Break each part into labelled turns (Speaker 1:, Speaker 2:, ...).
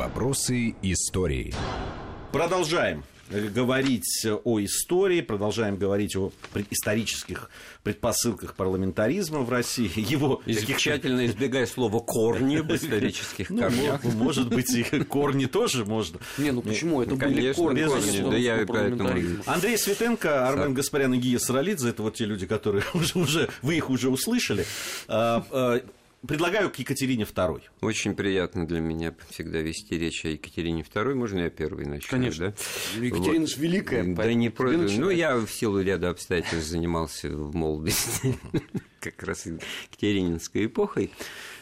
Speaker 1: Вопросы истории.
Speaker 2: Продолжаем говорить о истории, продолжаем говорить о исторических предпосылках парламентаризма в России. Его
Speaker 3: Из, тщательно избегая слова «корни» в исторических ну, корнях.
Speaker 2: Может быть, и корни тоже можно.
Speaker 4: Не, ну почему? Это были
Speaker 3: корни, корни да я поэтому...
Speaker 2: Андрей Светенко, Армен Гаспарян и Гия Саралидзе, это вот те люди, которые уже, уже вы их уже услышали. Предлагаю к Екатерине II.
Speaker 3: Очень приятно для меня всегда вести речь о Екатерине II. Можно я первый начну?
Speaker 4: Конечно. Да? Екатерина вот. великая.
Speaker 3: Да не про... Ну, я в силу ряда обстоятельств занимался в молодости как раз Екатерининской эпохой,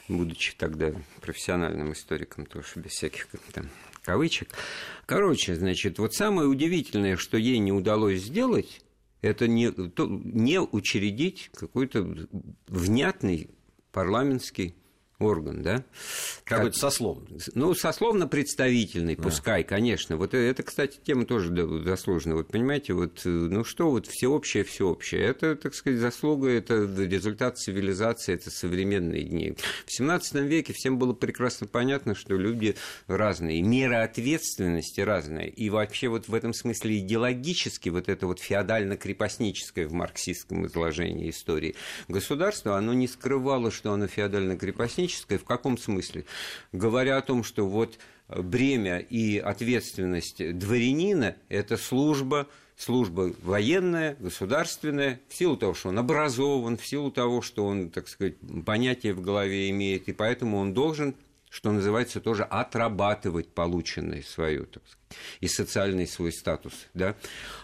Speaker 3: будучи тогда профессиональным историком, тоже без всяких там кавычек. Короче, значит, вот самое удивительное, что ей не удалось сделать, это не, то, не учредить какой-то внятный парламентский орган, да?
Speaker 2: Какой-то как, сословный.
Speaker 3: Ну, сословно-представительный, да. пускай, конечно. Вот это, кстати, тема тоже заслужена. Вот понимаете, вот, э, ну что вот всеобщее, всеобщее. Это, так сказать, заслуга, это результат цивилизации, это современные дни. В 17 веке всем было прекрасно понятно, что люди разные, мера ответственности разная. И вообще вот в этом смысле идеологически вот это вот феодально-крепостническое в марксистском изложении истории государство, оно не скрывало, что оно феодально-крепостническое, экономическое. В каком смысле? Говоря о том, что вот бремя и ответственность дворянина – это служба, служба военная, государственная, в силу того, что он образован, в силу того, что он, так сказать, понятие в голове имеет, и поэтому он должен что называется, тоже отрабатывать полученное свое, так сказать, и социальный свой статус. Да?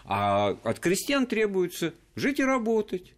Speaker 3: А от крестьян требуется жить и работать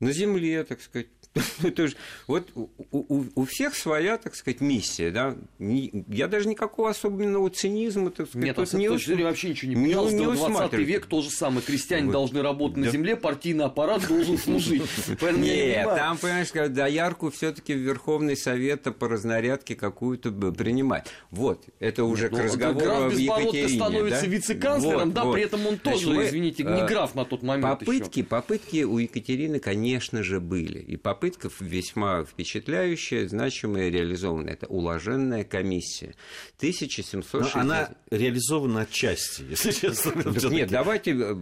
Speaker 3: на земле, так сказать, Это же, вот у, у, у всех своя, так сказать, миссия, да. Я даже никакого особенного цинизма, так сказать,
Speaker 4: Нет, тут не ус... вообще ничего не поменялось. Не, не 20 век то же самое. Крестьяне вот. должны работать на земле, партийный аппарат должен служить.
Speaker 3: Нет, там, понимаешь, доярку все таки в Верховный Совет по разнарядке какую-то принимать. Вот, это уже к ну, разговору об Екатерине.
Speaker 4: становится вице-канцлером, да, при этом он тоже, извините, не э, граф на тот момент
Speaker 3: Попытки, попытки у Екатерины, конечно же, были. И попытки попытка весьма впечатляющая, значимая, реализованная. Это уложенная комиссия. 1760... Но
Speaker 2: она реализована отчасти, если честно.
Speaker 3: Нет, давайте э,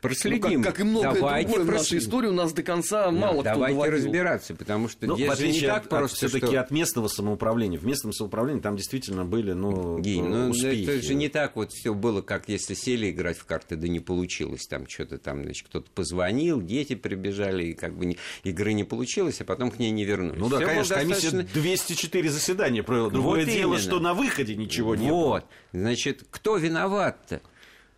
Speaker 3: проследим.
Speaker 4: Ну, как, как и многое давайте другое прос... в нашей истории, у нас до конца
Speaker 3: нет,
Speaker 4: мало
Speaker 3: давайте кто Давайте разбираться, потому что
Speaker 2: ну, здесь не так просто, все таки что... от местного самоуправления. В местном самоуправлении там действительно были, ну,
Speaker 3: ну успехи. Это же не так вот все было, как если сели играть в карты, да не получилось. Там что-то там, значит, кто-то позвонил, дети прибежали, и как бы не, игры не получилось случилось, а потом к ней не вернулись.
Speaker 2: Ну да, Всё конечно, достаточно... комиссия 204 заседания провела. Другое вот дело, именно. что на выходе ничего не
Speaker 3: было. Вот. Значит, кто виноват-то?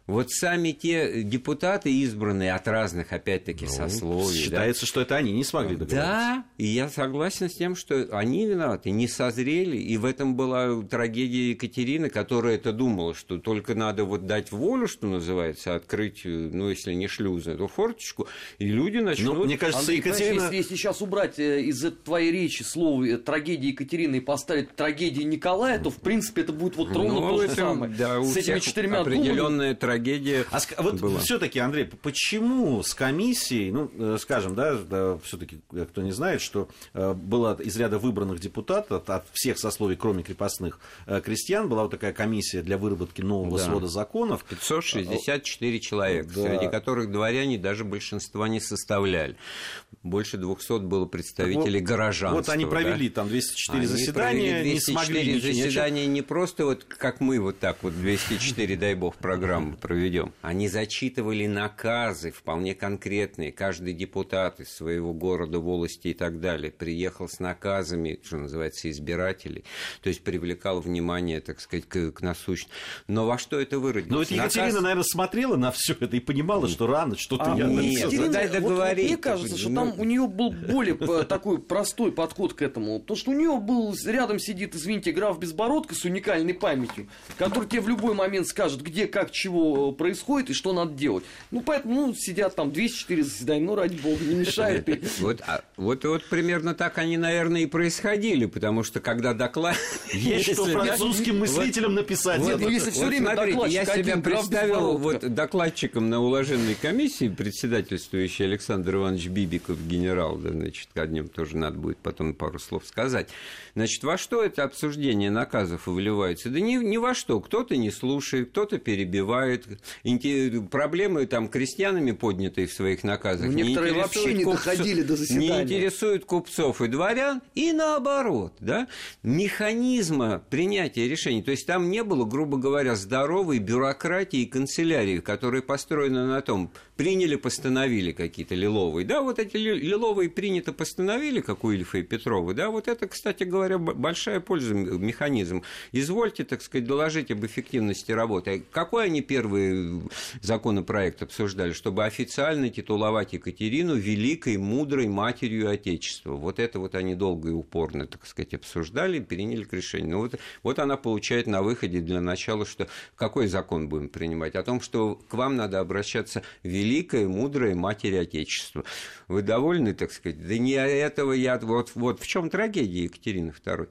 Speaker 3: Вот сами те депутаты, избранные от разных, опять-таки, ну, сословий.
Speaker 2: Считается, да? что это они не смогли договориться.
Speaker 3: Да, и я согласен с тем, что они виноваты, не созрели. И в этом была трагедия Екатерины, которая это думала, что только надо вот дать волю, что называется, открыть, ну, если не шлюзы, то форточку, и люди начнут... Ну,
Speaker 4: мне кажется, Андрей, Екатерина... Если, если сейчас убрать э, из твоей речи слово э, трагедии Екатерины и поставить трагедии Николая, то, в принципе, это будет вот ровно ну, то же самое.
Speaker 3: Да, с этими четырьмя определенная трагедия трагедия
Speaker 2: а вот была. все-таки, Андрей, почему с комиссией, ну, э, скажем, да, да все-таки э, кто не знает, что э, было из ряда выбранных депутатов от всех сословий, кроме крепостных крестьян, была вот такая комиссия для выработки нового да. свода законов.
Speaker 3: 564 человека, да. среди которых дворяне даже большинства не составляли. Больше 200 было представителей вот, горожанства.
Speaker 2: Вот они провели
Speaker 3: да?
Speaker 2: там 204 они заседания, 204 не смогли
Speaker 3: заседания не просто вот как мы вот так вот 204, дай бог, программы проведем. Они зачитывали наказы вполне конкретные. Каждый депутат из своего города, волости и так далее приехал с наказами, что называется, избирателей. То есть привлекал внимание, так сказать, к, к насущному. Но во что это выродилось?
Speaker 2: Ну, вот Екатерина, Наказ... наверное, смотрела на все это и понимала, что рано что-то
Speaker 4: а,
Speaker 2: я...
Speaker 4: Нет, Екатерина, дай договорить. Вот, мне кажется, что ну... там у нее был более такой простой подход к этому. То, что у нее был рядом сидит, извините, граф Безбородко с уникальной памятью, который тебе в любой момент скажет, где, как, чего что происходит и что надо делать. Ну, поэтому ну, сидят там 204 заседания, ну, ради бога, не мешает.
Speaker 3: Вот, а, вот, вот примерно так они, наверное, и происходили, потому что когда доклад...
Speaker 2: Есть что французским мыслителям написать.
Speaker 4: Нет, ну если все время
Speaker 3: смотрите, я себя представил вот докладчиком на уложенной комиссии, председательствующий Александр Иванович Бибиков, генерал, да, значит, о нем тоже надо будет потом пару слов сказать. Значит, во что это обсуждение наказов выливается? Да ни, ни во что. Кто-то не слушает, кто-то перебивает. Проблемы там крестьянами поднятые в своих наказах
Speaker 4: Ну,
Speaker 3: не
Speaker 4: некоторые
Speaker 3: интересуют
Speaker 4: вообще не
Speaker 3: купцов-
Speaker 4: доходили до заседания.
Speaker 3: Не интересуют купцов и дворян, и наоборот, да, механизма принятия решений. То есть там не было, грубо говоря, здоровой бюрократии и канцелярии, которая построена на том, приняли, постановили какие-то лиловые. Да, вот эти ли- лиловые принято, постановили, как у Ильфа и Петрова. Да, вот это, кстати говоря, большая польза механизм. Извольте, так сказать, доложить об эффективности работы. Какой они первый законопроект обсуждали? Чтобы официально титуловать Екатерину великой, мудрой матерью Отечества. Вот это вот они долго и упорно, так сказать, обсуждали, приняли к решению. Ну, вот, вот она получает на выходе для начала, что какой закон будем принимать? О том, что к вам надо обращаться великая, мудрая Матерь Отечества. Вы довольны, так сказать? Да не этого я... Вот, вот в чем трагедия Екатерины II.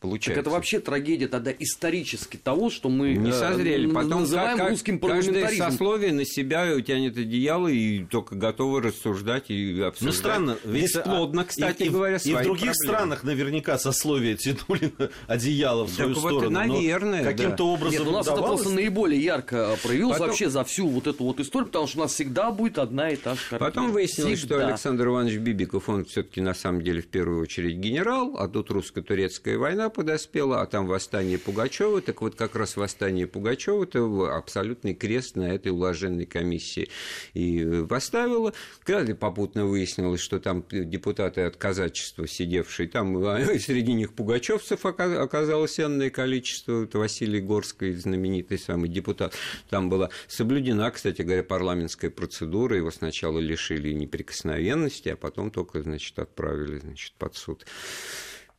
Speaker 4: Так
Speaker 3: Получается.
Speaker 4: это вообще трагедия тогда исторически того, что мы
Speaker 3: Не
Speaker 4: э,
Speaker 3: созрели. Потом
Speaker 4: называем
Speaker 3: как-
Speaker 4: русским
Speaker 3: каждое
Speaker 4: парламентаризмом.
Speaker 3: сословие на себя тянет одеяло и только готовы рассуждать и обсуждать.
Speaker 2: Ну, странно. Ведь,
Speaker 3: Бесплодно,
Speaker 2: а,
Speaker 3: кстати
Speaker 2: и, и-
Speaker 3: говоря,
Speaker 2: И в
Speaker 3: свои
Speaker 2: других
Speaker 3: проблемы.
Speaker 2: странах наверняка сословия тянули одеяло в свою
Speaker 3: Так вот,
Speaker 2: сторону. но
Speaker 3: наверное,
Speaker 2: Каким-то
Speaker 3: да.
Speaker 2: образом
Speaker 4: Нет, ну, у нас это просто наиболее ярко проявилось
Speaker 3: Потом-
Speaker 4: вообще за всю вот эту вот историю, потому что у нас всегда будет одна и та же картина.
Speaker 3: Потом выяснилось, что
Speaker 4: Всегда.
Speaker 3: Александр Иванович Бибиков, он все-таки на самом деле в первую очередь генерал, а тут русско-турецкая война подоспела, а там восстание Пугачева. Так вот, как раз восстание Пугачева это абсолютный крест на этой уложенной комиссии и э, поставило. Когда попутно выяснилось, что там депутаты от казачества сидевшие, там а, среди них пугачевцев ока- оказалось энное количество. Это Василий Горский, знаменитый самый депутат. Там была соблюдена, кстати говоря, парламентская процедура. Его сначала лишили неприкосновенности, а потом только, значит, отправили значит, под суд.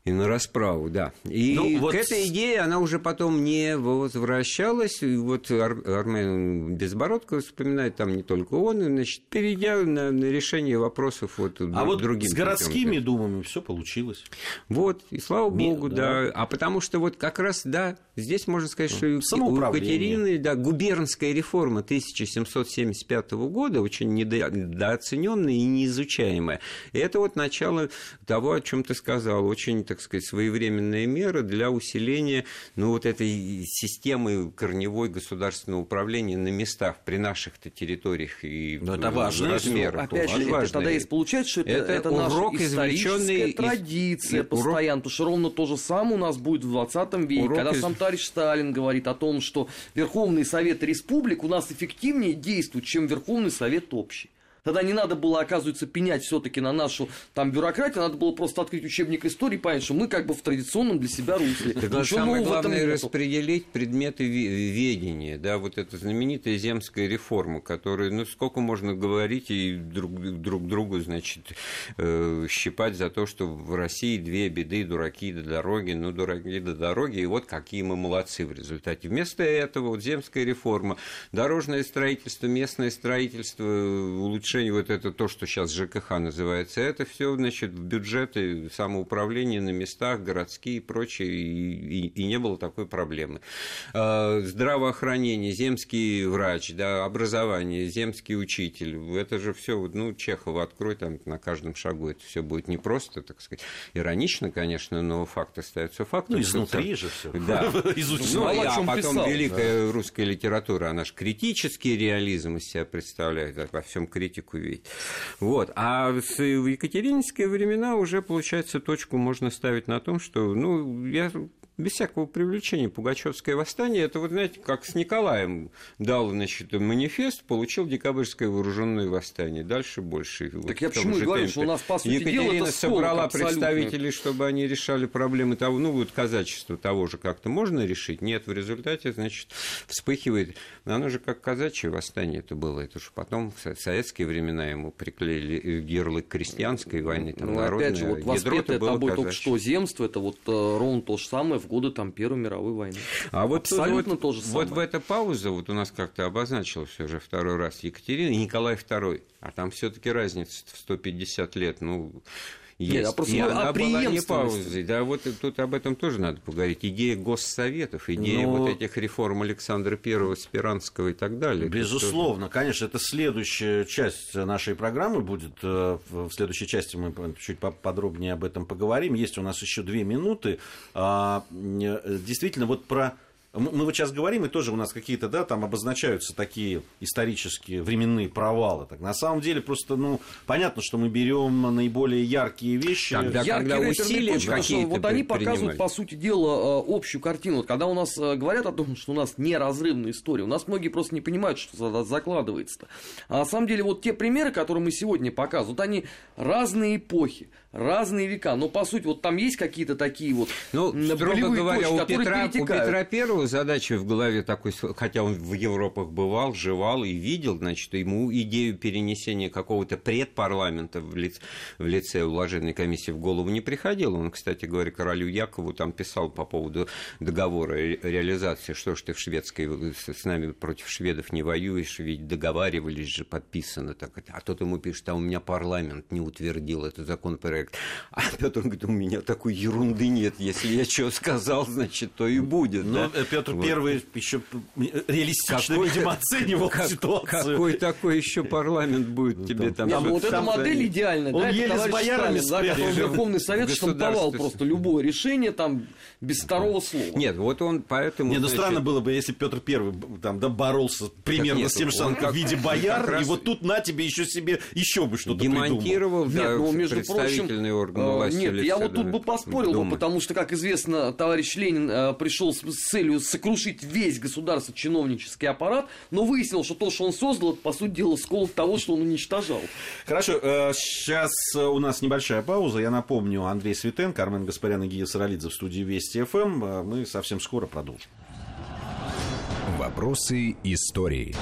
Speaker 3: И на расправу, да. И
Speaker 2: Ну, вот
Speaker 3: к этой идее она уже потом не возвращалась. И вот Ар- Армен Безбородко вспоминает, там не только он, значит, перейдя на, на решение вопросов вот
Speaker 2: А вот
Speaker 3: другим
Speaker 2: с городскими думами все получилось.
Speaker 3: Вот, и слава
Speaker 2: Ми-
Speaker 3: богу,
Speaker 2: да.
Speaker 3: да. А потому что вот как раз, да, здесь можно сказать, что у. Екатерины, да, губернская реформа 1775 года очень недо- недооцененная и неизучаемая. И это вот начало того, о чем ты сказал, очень, так сказать, своевременная мера для усиления, ну, вот этой системы корневой государственного управления на местах при наших-то территориях и
Speaker 2: Но это важно.
Speaker 3: размерах.
Speaker 4: Опять же,
Speaker 3: Очень
Speaker 4: это
Speaker 3: важно.
Speaker 4: тогда есть получается, что это,
Speaker 3: Это
Speaker 4: это,
Speaker 3: урок,
Speaker 4: наша
Speaker 3: извлечённый
Speaker 4: историческая
Speaker 3: из-
Speaker 4: традиция
Speaker 3: и урок-
Speaker 4: постоянно, потому что ровно то же самое у нас будет в 20 веке,
Speaker 3: Урок
Speaker 4: когда
Speaker 3: из-
Speaker 4: сам товарищ Сталин говорит о том, что Верховный Совет Республик у нас эффективнее действует, чем Верховный Совет Общий. Тогда не надо было, оказывается, пенять все-таки на нашу там бюрократию, надо было просто открыть учебник истории и понять, что мы как бы в традиционном для себя русле. Ничего
Speaker 3: самое главное распределить предметы ве- ведения, да, вот эта знаменитая земская реформа, которая, ну, сколько можно говорить и друг, друг другу, значит, э, щипать за то, что в России две беды, дураки до дороги, ну, дураки до дороги, и вот какие мы молодцы в результате. Вместо этого вот земская реформа, дорожное строительство, местное строительство, улучшение, вот это то, что сейчас ЖКХ называется, это все, значит, в бюджеты самоуправления на местах, городские и прочее, и, и- и не было такой проблемы. А, Здравоохранение, земский врач, да, образование, земский учитель, это же все, ну, Чехова открой, там на каждом шагу это все будет не просто, так сказать, иронично, конечно, но факт остается фактом.
Speaker 2: Ну, изнутри же все.
Speaker 3: Да.
Speaker 2: Изучено.
Speaker 3: Ну, а
Speaker 4: чём
Speaker 3: потом
Speaker 4: писал.
Speaker 3: великая русская литература, она же критический реализм из себя представляет, а во всем критику видеть. Вот. А в Екатерининские времена уже, получается, точку можно ставить на том, что, ну, я без всякого привлечения Пугачевское восстание, это вот, знаете, как с Николаем дал, значит, манифест, получил декабрьское вооруженное восстание. Дальше больше. Вот
Speaker 4: Так я
Speaker 3: в том
Speaker 4: почему и говорю, что у нас, по сути дела,
Speaker 3: Екатерина
Speaker 4: это сколок
Speaker 3: собрала
Speaker 4: абсолютно.
Speaker 3: представителей, чтобы они решали проблемы того, ну, вот казачество того же как-то можно решить? Нет, в результате, значит, вспыхивает. Оно же как казачье восстание это было. Это же потом в советские времена ему приклеили ярлык крестьянской войны, там,
Speaker 4: Ну,
Speaker 3: народное.
Speaker 4: опять же, вот
Speaker 3: Ядро-то
Speaker 4: воспетое
Speaker 3: было
Speaker 4: тобой только что земство, это вот э, ровно то же самое в годы там, Первой мировой войны.
Speaker 3: А вот
Speaker 4: Абсолютно
Speaker 3: вот,
Speaker 4: то же самое.
Speaker 3: Вот в эта пауза, вот у нас как-то обозначилась уже второй раз Екатерина и Николай II. А там все-таки разница в 150 лет. Ну, есть.
Speaker 4: Нет, а просто
Speaker 3: и
Speaker 4: ну,
Speaker 3: она
Speaker 4: о
Speaker 3: была не паузой. Да, вот тут об этом тоже надо поговорить. Идея госсоветов, идея
Speaker 2: Ну,
Speaker 3: вот этих реформ Александра I, Спиранского и так далее. Это
Speaker 2: Безусловно, конечно, это следующая часть нашей программы будет. э, В следующей части мы чуть по- подробнее об этом поговорим. Есть у нас еще две минуты. А, э, Действительно, вот про мы вот сейчас говорим, и тоже у нас какие-то, да, там обозначаются такие исторические временные провалы. Так, на самом деле, просто, ну, понятно, что мы берем наиболее яркие вещи.
Speaker 3: Тогда,
Speaker 4: Яркие
Speaker 3: когда усилия
Speaker 4: что
Speaker 3: какие-то
Speaker 4: вот они показывают, по сути дела, э, общую картину. Вот когда у нас э, говорят о том, что у нас неразрывная история, у нас многие просто не понимают, что за- закладывается-то. А на самом деле, вот те примеры, которые мы сегодня показывают, вот они разные эпохи, разные века. Но, по сути, вот там есть какие-то такие вот
Speaker 3: Ну, строго говоря,
Speaker 4: точки,
Speaker 3: у
Speaker 4: которые
Speaker 3: Петра, у. Петра Первого задача в голове такой, хотя он в Европах бывал, жевал и видел, значит, ему идею перенесения какого-то предпарламента в лице, в лице уложенной комиссии в голову не приходила. Он, кстати говоря, королю Якову там писал по поводу договора ре- реализации, что ж ты в шведской, с нами против шведов не воюешь, ведь договаривались же, подписано. Так, а тот ему пишет, а у меня парламент не утвердил этот законопроект. А Петр говорит, у меня такой ерунды нет, если я что сказал, значит, то и будет.
Speaker 2: Ну,
Speaker 3: да?
Speaker 2: Петр
Speaker 3: Вот.
Speaker 2: Первый еще реалистично,
Speaker 3: Какой-
Speaker 2: видимо, оценивал
Speaker 3: Как-
Speaker 2: ситуацию.
Speaker 3: Какой такой еще парламент будет тебе там?
Speaker 4: Не, ну вот эта модель идеальная,
Speaker 2: он
Speaker 4: да,
Speaker 2: еле с боярами
Speaker 4: Сталин, да, Верховный Совет штамповал просто любое решение там без второго слова.
Speaker 3: Нет, вот он поэтому...
Speaker 2: Не, ну
Speaker 3: значит,
Speaker 2: странно было бы, если Петр Первый там, да, боролся примерно
Speaker 3: нет,
Speaker 2: с тем же самым
Speaker 3: как-
Speaker 2: в виде
Speaker 3: как
Speaker 2: бояр,
Speaker 3: раз
Speaker 2: и вот тут на тебе еще себе еще бы что-то придумал.
Speaker 3: демонтировал
Speaker 4: Нет,
Speaker 3: да,
Speaker 4: ну, между прочим,
Speaker 3: представительный орган
Speaker 4: э,
Speaker 3: власти.
Speaker 4: Нет, я вот
Speaker 3: да,
Speaker 4: тут бы поспорил, бы, потому что, как известно, товарищ Ленин э, пришел с целью сокрушить весь государственный чиновнический аппарат, но выяснил, что то, что он создал, это, по сути дела, скол того, что он уничтожал.
Speaker 2: Хорошо, сейчас у нас небольшая пауза. Я напомню, Андрей Светенко, Армен Гаспарян и Гия Саралидзе в студии Вести ФМ. Э, Мы совсем скоро продолжим.
Speaker 1: Вопросы истории.